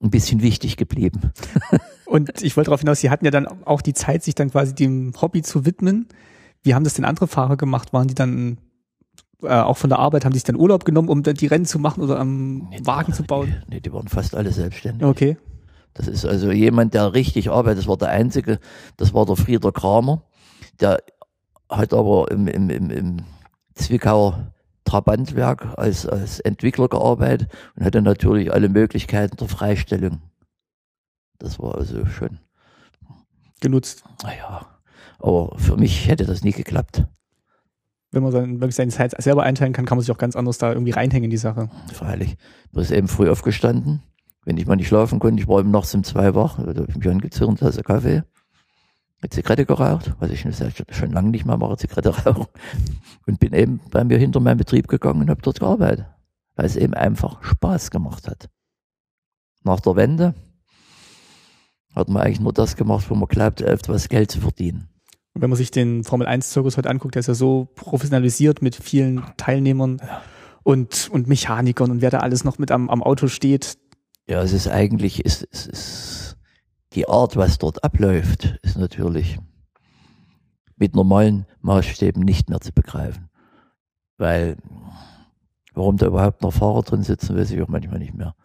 ein bisschen wichtig geblieben. Und ich wollte darauf hinaus, Sie hatten ja dann auch die Zeit, sich dann quasi dem Hobby zu widmen. Wie haben das denn andere Fahrer gemacht? Waren die dann äh, auch von der Arbeit, haben die sich dann Urlaub genommen, um dann die Rennen zu machen oder am nee, Wagen zu bauen? Nee, die waren fast alle selbstständig. Okay. Das ist also jemand, der richtig arbeitet. Das war der einzige, das war der Frieder Kramer. Der hat aber im, im, im, im Zwickauer Trabantwerk als, als Entwickler gearbeitet und hatte natürlich alle Möglichkeiten der Freistellung. Das war also schon genutzt. Naja, aber für mich hätte das nie geklappt. Wenn man dann wirklich seine Zeit selber einteilen kann, kann man sich auch ganz anders da irgendwie reinhängen in die Sache. Freilich. Man ist eben früh aufgestanden, wenn ich mal nicht schlafen konnte, ich war eben nachts um zwei wach, da habe ich mich angezirnt, Tasse Kaffee, eine Zigarette geraucht, was ich schon, schon lange nicht mehr mache, Zigarette rauchen. Und bin eben bei mir hinter meinem Betrieb gegangen und habe dort gearbeitet, weil es eben einfach Spaß gemacht hat. Nach der Wende hat man eigentlich nur das gemacht, wo man glaubt, etwas Geld zu verdienen. Und wenn man sich den Formel-1-Zirkus heute anguckt, der ist ja so professionalisiert mit vielen Teilnehmern ja. und, und Mechanikern und wer da alles noch mit am, am Auto steht, ja, es ist eigentlich, es, es ist die Art, was dort abläuft, ist natürlich mit normalen Maßstäben nicht mehr zu begreifen. Weil, warum da überhaupt noch Fahrer drin sitzen, weiß ich auch manchmal nicht mehr.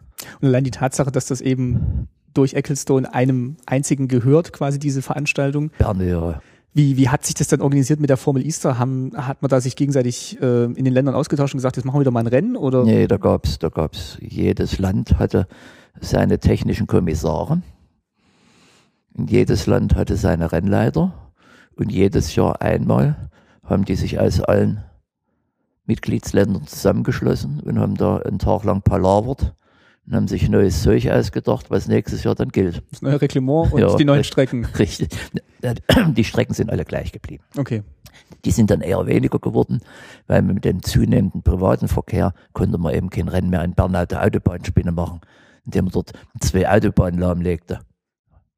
Und allein die Tatsache, dass das eben durch Ecclestone einem einzigen gehört, quasi diese Veranstaltung. Ja. Wie, wie hat sich das dann organisiert mit der Formel Easter? Haben, hat man da sich gegenseitig äh, in den Ländern ausgetauscht und gesagt, jetzt machen wir wieder mal ein Rennen? Oder? Nee, da gab's, da gab's, jedes Land hatte seine technischen Kommissare. Jedes Land hatte seine Rennleiter. Und jedes Jahr einmal haben die sich aus allen Mitgliedsländern zusammengeschlossen und haben da einen Tag lang palavert und haben sich neues Zeug ausgedacht, was nächstes Jahr dann gilt. Das neue Reglement und Ja, die neuen. Strecken. Richtig. Die Strecken sind alle gleich geblieben. Okay. Die sind dann eher weniger geworden, weil mit dem zunehmenden privaten Verkehr konnte man eben kein Rennen mehr an Bernau der Autobahnspinne machen, indem man dort zwei Autobahnen lahmlegte.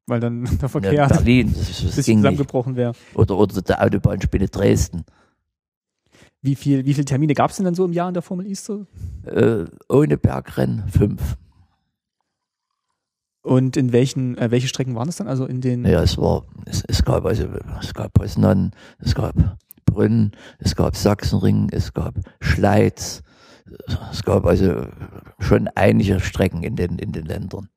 Weil dann der Ja, Verkehr ein Berlin, das, das bisschen zusammengebrochen wäre. Oder, oder der Autobahnspinne Dresden. Wie viel, wie viele Termine gab es denn dann so im Jahr in der Formel Easter? Äh, ohne Bergrennen fünf. Und in welchen, äh, welche Strecken waren es dann? Also in den. Ja, es war, es, es gab also, es gab Poznan, es gab Brünn, es gab Sachsenring, es gab Schleiz, es gab also schon einige Strecken in den, in den Ländern.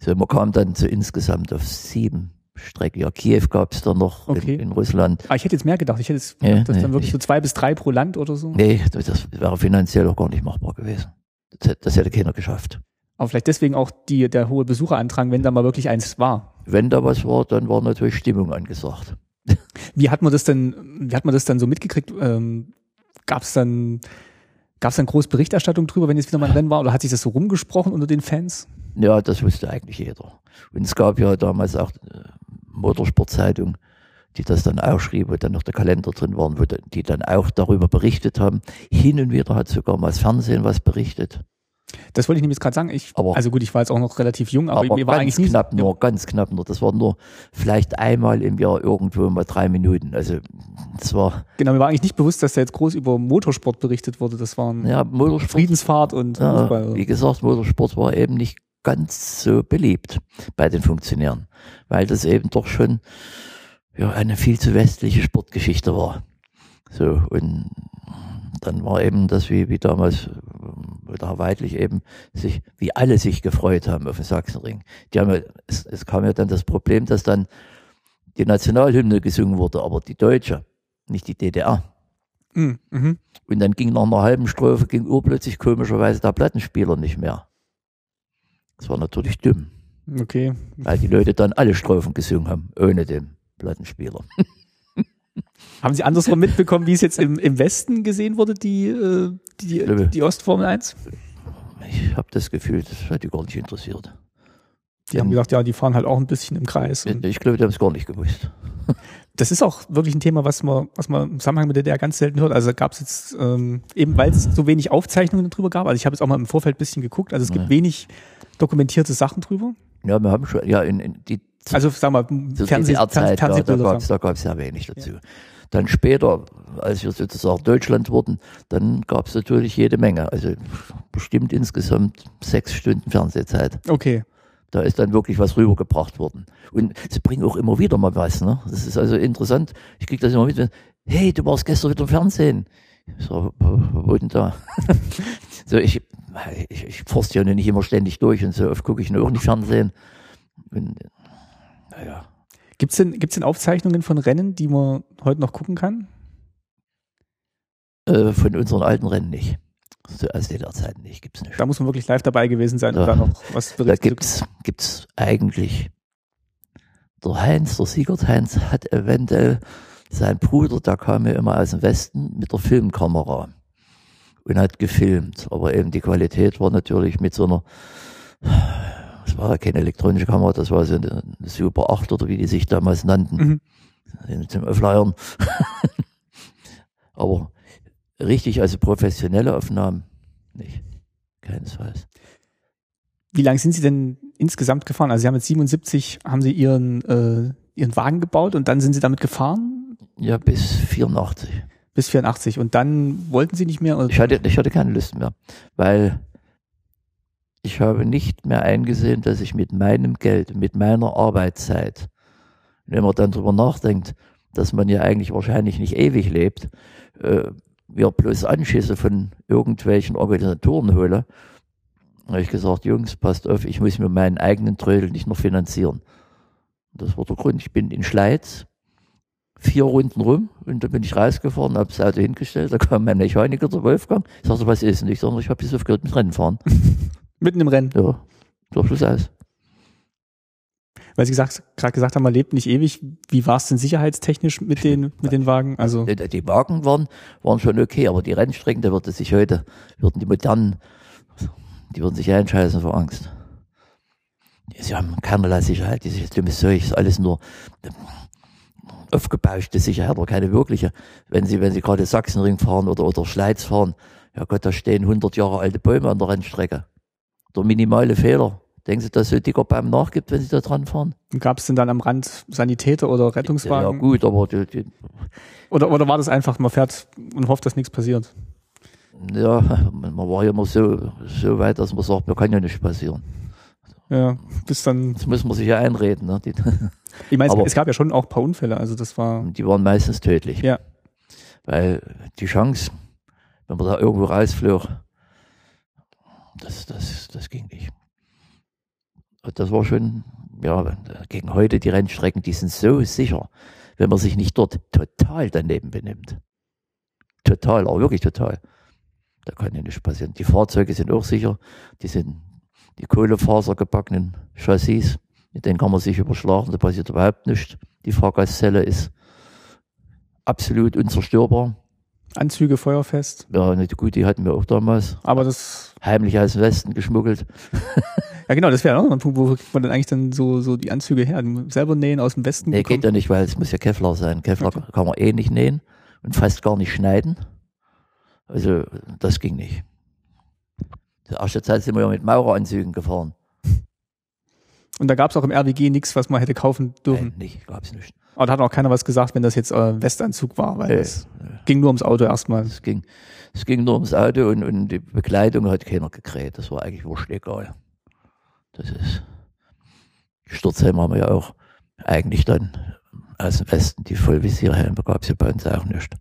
So, man kam dann so insgesamt auf sieben Strecken. Ja, Kiew gab es dann noch Okay. in, in Russland. Ah, ich hätte jetzt mehr gedacht. Ich hätte jetzt Ja, gedacht, dass nee, dann wirklich ich- so zwei bis drei pro Land oder so. Nee, das, wäre finanziell auch gar nicht machbar gewesen. Das, hätte- das hätte keiner geschafft. Aber vielleicht deswegen auch die, der hohe Besucherantrag, wenn da mal wirklich eins war. Wenn da was war, dann war natürlich Stimmung angesagt. Wie hat man das denn, wie hat man das dann so mitgekriegt? Ähm, gab es dann, gab es dann große Berichterstattung drüber, wenn jetzt wieder mal ein Rennen war? Oder hat sich das so rumgesprochen unter den Fans? Ja, das wusste eigentlich jeder. Und es gab ja damals auch äh, Motorsportzeitung, die das dann auch schrieb, wo dann noch der Kalender drin waren, wo die dann auch darüber berichtet haben. Hin und wieder hat sogar mal das Fernsehen was berichtet. Das wollte ich nämlich jetzt gerade sagen. Ich, Aber- also gut, ich war jetzt auch noch relativ jung, aber, Aber, mir war ganz eigentlich knapp nur, ganz knapp nur. Das war nur vielleicht einmal im Jahr irgendwo mal drei Minuten. Also das war, Genau, mir war eigentlich nicht bewusst, dass da jetzt groß über Motorsport berichtet wurde. Das waren ja, Motorsport Friedensfahrt und Ja, Fußball. wie gesagt, Motorsport war eben nicht ganz so beliebt bei den Funktionären, weil das eben doch schon ja, eine viel zu westliche Sportgeschichte war. So, und dann war eben das wie, wie damals, wo der Herr Weidlich eben sich, wie alle sich gefreut haben auf den Sachsenring. Die haben ja, es, es kam ja dann das Problem, dass dann die Nationalhymne gesungen wurde, aber die deutsche, nicht die DDR. Mhm. Mhm. Und dann ging nach einer halben Strophe, ging urplötzlich komischerweise der Plattenspieler nicht mehr. Das war natürlich dumm, Okay. weil die Leute dann alle Strophen gesungen haben, ohne den Plattenspieler. Haben Sie andersrum mitbekommen, wie es jetzt im, im Westen gesehen wurde, die, äh, die, Nö. die Ostformel 1? Ich habe das Gefühl, das hat die gar nicht interessiert. Die haben gesagt, ja, die fahren halt auch ein bisschen im Kreis. Ich glaube, die haben es gar nicht gewusst. das ist auch wirklich ein Thema, was man, was man im Zusammenhang mit der DDR ganz selten hört. Also gab es jetzt, ähm, eben weil es so wenig Aufzeichnungen darüber gab, also ich habe jetzt auch mal im Vorfeld ein bisschen geguckt, also es gibt Ja. wenig dokumentierte Sachen drüber. Ja, wir haben schon, ja, in, in die Also sagen wir mal, zur Fernseh, Fernseh, ja, da gab es ja wenig dazu. Dann später, als wir sozusagen Deutschland wurden, dann gab es natürlich jede Menge. Also bestimmt insgesamt sechs Stunden Fernsehzeit. okay. Da ist dann wirklich was rübergebracht worden. Und sie bringen auch immer wieder mal was. Ne? Das ist also interessant. Ich kriege das immer mit. wenn, Hey, du warst gestern wieder im Fernsehen. Ich so, wo, wo denn da? so, ich, ich, ich forst ja nicht immer ständig durch und so oft gucke ich nur auch nicht Fernsehen. Und, naja. Gibt's denn, gibt's denn Aufzeichnungen von Rennen, die man heute noch gucken kann? Äh, von unseren alten Rennen nicht. So aus der Zeit nicht, gibt's nicht. Da muss man wirklich live dabei gewesen sein, um Ja. da noch was Da berichten zu gibt's, gibt's eigentlich, der Heinz, der Siegert Heinz hat eventuell sein Bruder, der kam ja immer aus dem Westen mit der Filmkamera und hat gefilmt. Aber eben die Qualität war natürlich mit so einer, das war ja keine elektronische Kamera, das war so eine, Super 8 oder wie die sich damals nannten, Mhm. zum Aufleiern. Aber richtig, also professionelle Aufnahmen nicht. Keinesfalls. Wie lange sind Sie denn insgesamt gefahren? Also Sie haben jetzt 77, haben Sie Ihren, äh, Ihren Wagen gebaut und dann sind Sie damit gefahren Ja, bis 84. bis 84 und dann wollten Sie nicht mehr? Ich hatte, ich hatte keine Lust mehr, weil ich habe nicht mehr eingesehen, dass ich mit meinem Geld, mit meiner Arbeitszeit, wenn man dann drüber nachdenkt, dass man ja eigentlich wahrscheinlich nicht ewig lebt, äh, mir bloß Anschüsse von irgendwelchen Organisatoren hole, habe ich gesagt, Jungs, passt auf, ich muss mir meinen eigenen Trödel nicht noch finanzieren. Das war der Grund. Ich bin in Schleiz vier Runden rum und dann bin ich rausgefahren, habe das Auto hingestellt, da kam mein Mechaniker, der Wolfgang, ich sagte, was ist? Ich sage, ich habe bis aufgehört mit Rennen fahren. Mitten im Rennen. Ja, so Schluss aus. Weil Sie gesagt, gerade gesagt haben, man lebt nicht ewig. Wie war es denn sicherheitstechnisch mit den, mit den Wagen? Also Die, Wagen waren, waren schon okay, aber die Rennstrecken, da würde sich heute, würden die modernen, die würden sich einscheißen vor Angst. Sie haben keinerlei Sicherheit, dieses dumme Zeug ist alles nur aufgebauschte Sicherheit, aber keine wirkliche. Wenn Sie, wenn Sie gerade Sachsenring fahren oder, oder Schleiz fahren, ja Gott, da stehen 100 Jahre alte Bäume an der Rennstrecke. Der minimale Fehler. Denken Sie, dass so dicker Baum nachgibt, wenn Sie da dran fahren? gab es denn dann am Rand Sanitäter oder Ja, Rettungswagen? gut, aber die, die, Oder, oder war das einfach, man fährt und hofft, dass nichts passiert? ja, man war ja immer so, so weit, dass man sagt, mir kann ja nichts passieren. Ja, bis dann. Das muss man sich ja einreden. Ne? Die, Ich meine, es gab ja schon auch ein paar Unfälle, also das war. die waren meistens tödlich. Ja. Weil die Chance, wenn man da irgendwo rausflog, das, das, das ging nicht. Und das war schon, ja, gegen heute die Rennstrecken, die sind so sicher, wenn man sich nicht dort total daneben benimmt. Total, aber wirklich total. Da kann ja nichts passieren. Die Fahrzeuge sind auch sicher. Die sind die kohlefasergebackenen Chassis. Mit denen kann man sich überschlagen. Da passiert überhaupt nichts. Die Fahrgastzelle ist absolut unzerstörbar. Anzüge feuerfest. Ja, nicht gut, die hatten wir auch damals. Aber das, Heimlich aus dem Westen geschmuggelt. ja genau, das wäre auch noch ein Punkt, wo kriegt man dann eigentlich dann so, so die Anzüge her? Selber nähen aus dem Westen? Nee, bekommen? geht ja nicht, weil es muss ja Kevlar sein. Kevlar Okay. kann man eh nicht nähen und fast gar nicht schneiden. Also, das ging nicht. Die erste Zeit sind wir ja mit Maureranzügen gefahren. Und da gab es auch im RWG nichts, was man hätte kaufen dürfen. Nein, nicht, gab's nicht. Aber da hat auch keiner was gesagt, wenn das jetzt äh, Westanzug war, weil Nee, es ging nur ums Auto erstmal. Es ging, es ging nur ums Auto und, und die Bekleidung hat keiner gekräht. Das war eigentlich wurscht egal. Das ist, Sturzhelm haben wir ja auch eigentlich dann aus dem Westen. Die Vollvisierhelme gab es ja bei uns auch nicht.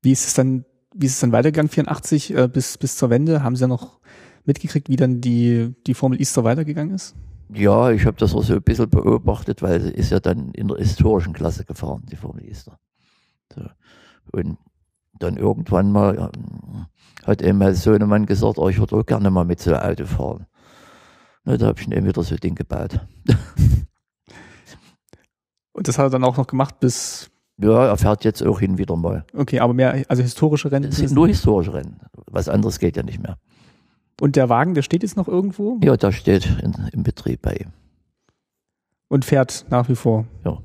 Wie ist es dann, wie ist es dann weitergegangen, 84 äh, bis, bis zur Wende? Haben Sie ja noch mitgekriegt, wie dann die, die Formel Easter weitergegangen ist? Ja, ich habe das auch so ein bisschen beobachtet, weil sie ist ja dann in der historischen Klasse gefahren, die Formel Easter. So. Und dann irgendwann mal ähm, hat eben mein Sohnemann gesagt, oh, ich würde auch gerne mal mit so einem Auto fahren. Na, da habe ich eben wieder so ein Ding gebaut. Und das hat er dann auch noch gemacht bis, Ja, er fährt jetzt auch hin wieder mal. okay, aber mehr, also historische Rennen. Es sind nur historische Rennen. Was anderes geht ja nicht mehr. Und der Wagen, der steht jetzt noch irgendwo Ja, da steht in, im Betrieb bei ihm. und fährt nach wie vor. Ja.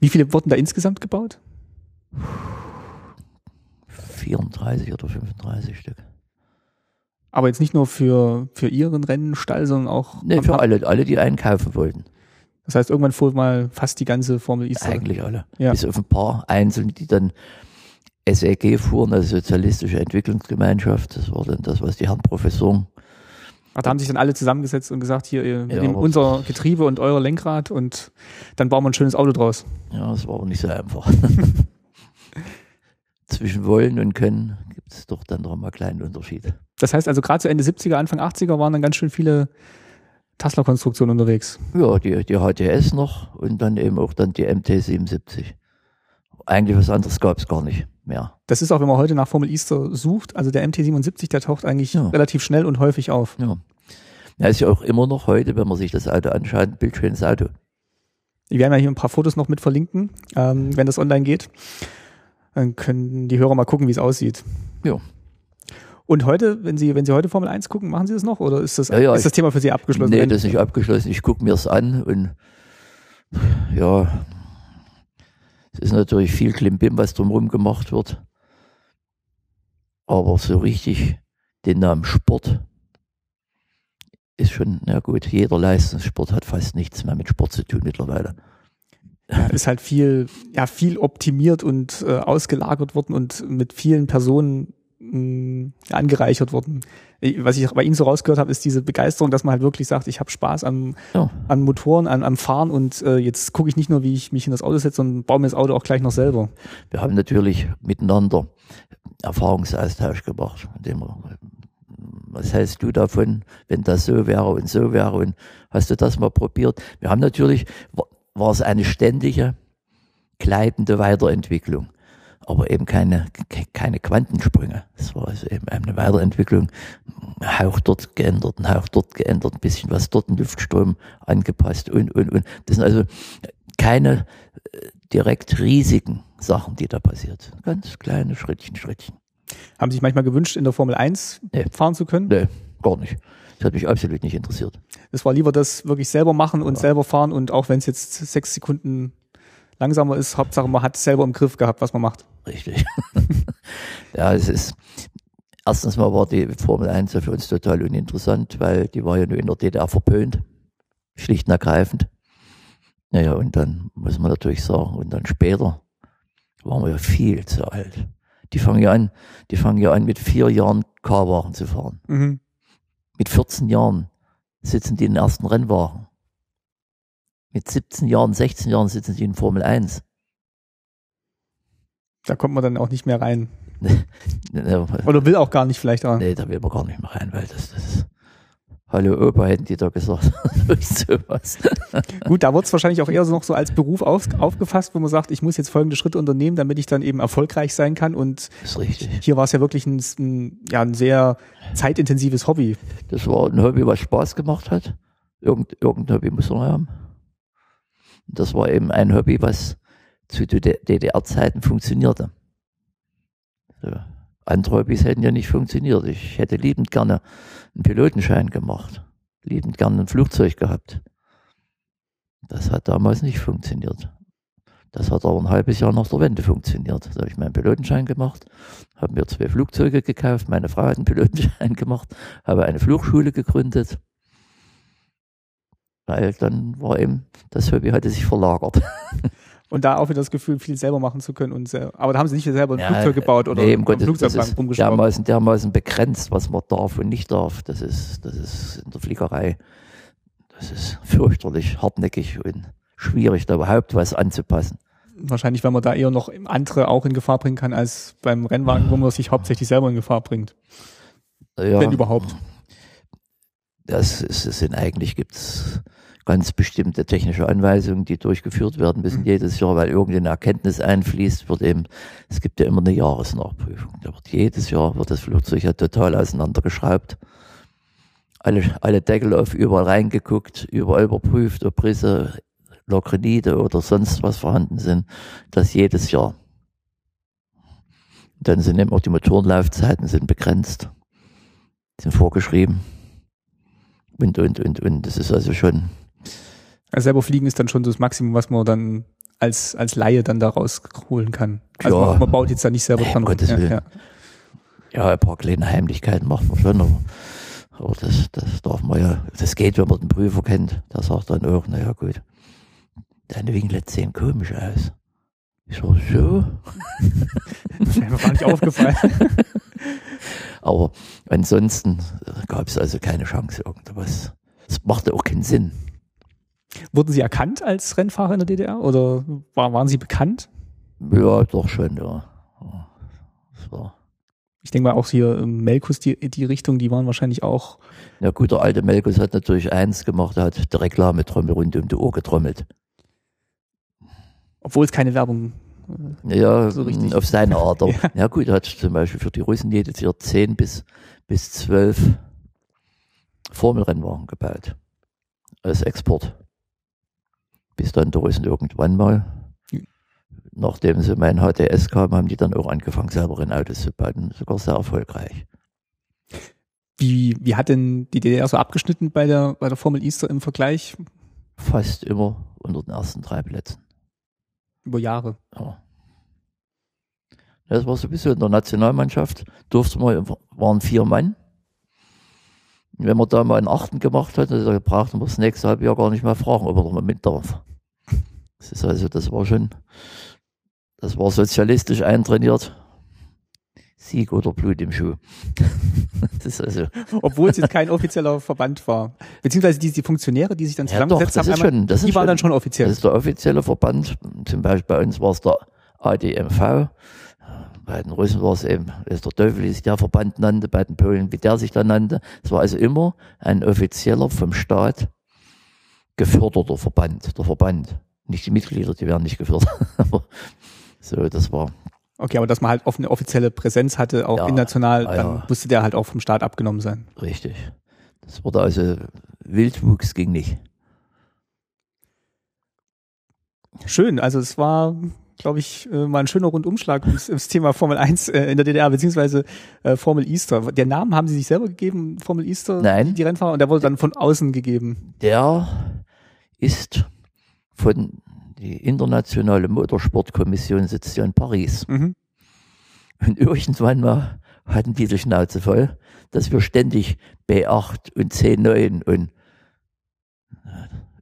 Wie viele wurden da insgesamt gebaut? 34 oder 35 Stück. Aber jetzt nicht nur für, für Ihren Rennstall, sondern auch. Ne, für alle, alle, die einkaufen wollten. Das heißt, irgendwann fuhr mal fast die ganze Formel Easter. Eigentlich alle. Ja. Bis auf ein paar Einzelne, die dann SEG fuhren, also Sozialistische Entwicklungsgemeinschaft. Das war dann das, was die Herren Professoren. Ach, da haben sich dann alle zusammengesetzt und gesagt, hier, ihr, wir Ja, nehmen unser Getriebe und euer Lenkrad und dann bauen wir ein schönes Auto draus. Ja, das war aber nicht so einfach. Zwischen wollen und können gibt es doch dann noch mal kleine Unterschiede. Das heißt also, gerade zu Ende 70er, Anfang 80er waren dann ganz schön viele Tesla-Konstruktionen unterwegs. Ja, die, die HTS noch und dann eben auch dann die MT77. Eigentlich was anderes gab es gar nicht mehr. Das ist auch, wenn man heute nach Formel Easter sucht, also der MT77, der taucht eigentlich Ja. relativ schnell und häufig auf. Ja. Ja, ist ja auch immer noch heute, wenn man sich das Auto anschaut, ein bildschönes Auto. Wir werden ja hier ein paar Fotos noch mit verlinken, ähm, wenn das online geht. Dann können die Hörer mal gucken, wie es aussieht. Ja. Und heute, wenn Sie, wenn Sie heute Formel 1 gucken, machen Sie das noch oder ist das, Ja, ja, ist das Thema für Sie abgeschlossen? Nee, das ist nicht abgeschlossen. Ich gucke mir es an und ja, es ist natürlich viel Klimbim, was drumherum gemacht wird. Aber so richtig den Namen Sport ist schon, na gut, jeder Leistungssport hat fast nichts mehr mit Sport zu tun mittlerweile. ja, ist halt viel, ja, viel optimiert und äh, ausgelagert worden und mit vielen Personen mh, angereichert worden. Was ich bei Ihnen so rausgehört habe, ist diese Begeisterung, dass man halt wirklich sagt, ich habe Spaß am, Ja. an Motoren, an, am Fahren und äh, jetzt gucke ich nicht nur, wie ich mich in das Auto setze, sondern baue mir das Auto auch gleich noch selber. Wir haben natürlich miteinander Erfahrungsaustausch gemacht, indem was hältst du davon, wenn das so wäre und so wäre und hast du das mal probiert? Wir haben natürlich, wa- war es eine ständige, gleitende Weiterentwicklung. Aber eben keine, keine Quantensprünge. Es war also eben eine Weiterentwicklung, Hauch dort geändert, ein Hauch dort geändert, ein bisschen was dort, ein Luftstrom angepasst und, und, und. Das sind also keine äh, direkt riesigen Sachen, die da passiert. Ganz kleine Schrittchen, Schrittchen. Haben Sie sich manchmal gewünscht, in der Formel 1 nee. fahren zu können? Nee, gar nicht. Das hat mich absolut nicht interessiert. Es war lieber das wirklich selber machen und ja. selber fahren und auch wenn es jetzt sechs Sekunden langsamer ist, Hauptsache man hat selber im Griff gehabt, was man macht. Richtig. ja, es ist, erstens mal war die Formel 1 ja für uns total uninteressant, weil die war ja nur in der DDR verpönt. Schlicht und ergreifend. Naja, und dann muss man natürlich sagen, und dann später waren wir ja viel zu alt. Die fangen ja an, die fangen ja an mit vier Jahren K-Wagen zu fahren. Mhm. Mit 14 Jahren sitzen die in den ersten Rennwagen. Mit 17 Jahren, 16 Jahren sitzen sie in Formel 1. Da kommt man dann auch nicht mehr rein. Oder will auch gar nicht vielleicht auch. Nee, da will man gar nicht mehr rein, weil das, das ist Hallo Opa hätten die da gesagt. sowas. Gut, da wird es wahrscheinlich auch eher so noch so als Beruf auf, aufgefasst, wo man sagt, ich muss jetzt folgende Schritte unternehmen, damit ich dann eben erfolgreich sein kann. Und hier war es ja wirklich ein, ein, ja, ein sehr zeitintensives Hobby. Das war ein Hobby, was Spaß gemacht hat. Irgend, irgendein Hobby muss man haben. Das war eben ein Hobby, was zu DDR-Zeiten funktionierte. So. Andere Hobbys hätten ja nicht funktioniert. Ich hätte liebend gerne einen Pilotenschein gemacht, liebend gerne ein Flugzeug gehabt. Das hat damals nicht funktioniert. Das hat aber ein halbes Jahr nach der Wende funktioniert. Da habe ich meinen Pilotenschein gemacht, habe mir zwei Flugzeuge gekauft, meine Frau hat einen Pilotenschein gemacht, habe eine Flugschule gegründet. Weil dann war eben, das Hobby hatte sich verlagert. Und da auch wieder das Gefühl, viel selber machen zu können. Und aber da haben sie nicht selber ein ja, Flugzeug gebaut oder nee, ein Flugzeug rumgeschraubt. Dermaßen, dermaßen begrenzt, was man darf und nicht darf. Das ist, das ist in der Fliegerei, das ist fürchterlich hartnäckig und schwierig, da überhaupt was anzupassen. Wahrscheinlich, weil man da eher noch andere auch in Gefahr bringen kann, als beim Rennwagen, wo man sich hauptsächlich selber in Gefahr bringt. Ja, Wenn überhaupt. Das ist, es sind eigentlich gibt's ganz bestimmte technische Anweisungen, die durchgeführt werden müssen mhm. jedes Jahr, weil irgendeine Erkenntnis einfließt, wird eben, es gibt ja immer eine Jahresnachprüfung. Da wird jedes Jahr wird das Flugzeug ja total auseinandergeschraubt. Alle, alle Deckel auf überall reingeguckt, überall überprüft, ob Risse, Lokrenide oder sonst was vorhanden sind. Das jedes Jahr. Dann sind eben auch die Motorenlaufzeiten sind begrenzt, sind vorgeschrieben. Und, und, und, und das ist also schon also selber fliegen ist dann schon so das Maximum, was man dann als, als Laie dann da rausholen kann. Also ja. man, man, baut jetzt da nicht selber dran. Um ja, ja. ja, ein paar kleine Heimlichkeiten macht man schon, aber, aber das, das darf man ja, das geht, wenn man den Prüfer kennt. Der sagt dann auch, naja gut, deine Winglets sehen komisch aus. Ich so, so. das ist mir gar nicht aufgefallen. aber ansonsten gab es also keine Chance irgendwas. Es machte auch keinen Sinn. Wurden Sie erkannt als Rennfahrer in der DDR oder war, waren Sie bekannt? Ja, doch schon, ja. ja ich denke mal auch hier Melkus, die, die Richtung, die waren wahrscheinlich auch. Ja gut, der alte Melkus hat natürlich eins gemacht, er hat die Reklametrommel rund um die Uhr getrommelt. Obwohl es keine Werbung äh, ja, so richtig. auf seine Art. ja. ja. gut, er hat zum Beispiel für die Russen jedes Jahr zehn bis, bis zwölf Formelrennwagen gebaut. Als Export bis dann und irgendwann mal, nachdem sie mein HTS kam, haben die dann auch angefangen, selber in Autos zu bauen, sogar sehr erfolgreich. Wie, wie hat denn die DDR so abgeschnitten bei der, bei der Formel Easter im Vergleich? Fast immer unter den ersten drei Plätzen. Über Jahre. Ja. Das war sowieso in der Nationalmannschaft, durfte man, waren vier Mann. wenn man da mal einen Achten gemacht hat, dann brauchte man das nächste Halbjahr gar nicht mehr fragen, ob er noch mal mit darf. Das ist also, das war schon, das war sozialistisch eintrainiert. Sieg oder Blut im Schuh. das ist also Obwohl es jetzt kein offizieller Verband war. Beziehungsweise die, die Funktionäre, die sich dann zusammengesetzt ja, doch, das haben, ist schon, das die waren schon, dann schon offiziell. Das ist der offizielle Verband. Zum Beispiel bei uns war es der ADMV. Bei den Russen war es eben, ist der Teufel, wie sich der Verband nannte, bei den Polen, wie der sich da nannte. Es war also immer ein offizieller vom Staat geförderter Verband, der Verband. Nicht die Mitglieder, die werden nicht gefördert. so, das war. Okay, aber dass man halt eine offizielle Präsenz hatte, auch Ja, international, ja, dann ja. musste der halt auch vom Staat abgenommen sein. Richtig. Das wurde also, Wildwuchs ging nicht. Schön, also es war, glaube ich, äh, mal ein schöner Rundumschlag ums, ums Thema Formel 1 äh, in der DDR, beziehungsweise äh, Formel Easter. Der Namen haben Sie sich selber gegeben, Formel Easter, Nein. die Rennfahrer, und der wurde dann von außen gegeben. Der ist von, die internationale Motorsportkommission sitzt ja in Paris. Mhm. Und irgendwann mal hatten die die Schnauze voll, dass wir ständig B8 und C9 und äh,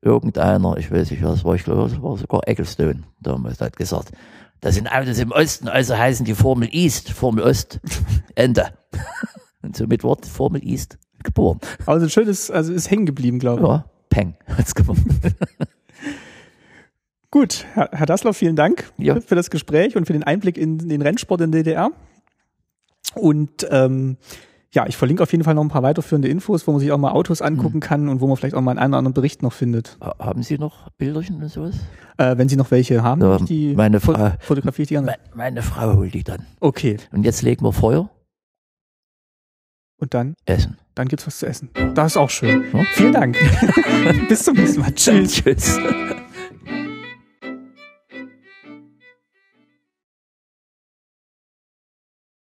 irgendeiner, ich weiß nicht, was war, ich glaube, das war sogar Ecclestone damals, hat gesagt, das sind Autos im Osten, also heißen die Formel East, Formel Ost, Ende. Und somit wurde Formel East geboren. Aber so ein schönes, also ist hängen geblieben, glaube ich. Ja, Peng, hat's gemacht. Gut, Herr, Herr Dassler, vielen Dank Ja. für das Gespräch und für den Einblick in den Rennsport in der DDR. Und ähm, ja, ich verlinke auf jeden Fall noch ein paar weiterführende Infos, wo man sich auch mal Autos angucken kann und wo man vielleicht auch mal einen oder anderen Bericht noch findet. Ha- Haben Sie noch Bilderchen und sowas? Äh, wenn Sie noch welche haben, Ja, die meine Frau- fotografiere ich die gerne. Me- Meine Frau holt die dann. Okay, Und jetzt legen wir Feuer, und dann, essen. dann gibt's was zu essen. Das ist auch schön. Ja. Vielen Dank. Bis zum nächsten Mal. Tschüss. Tschüss.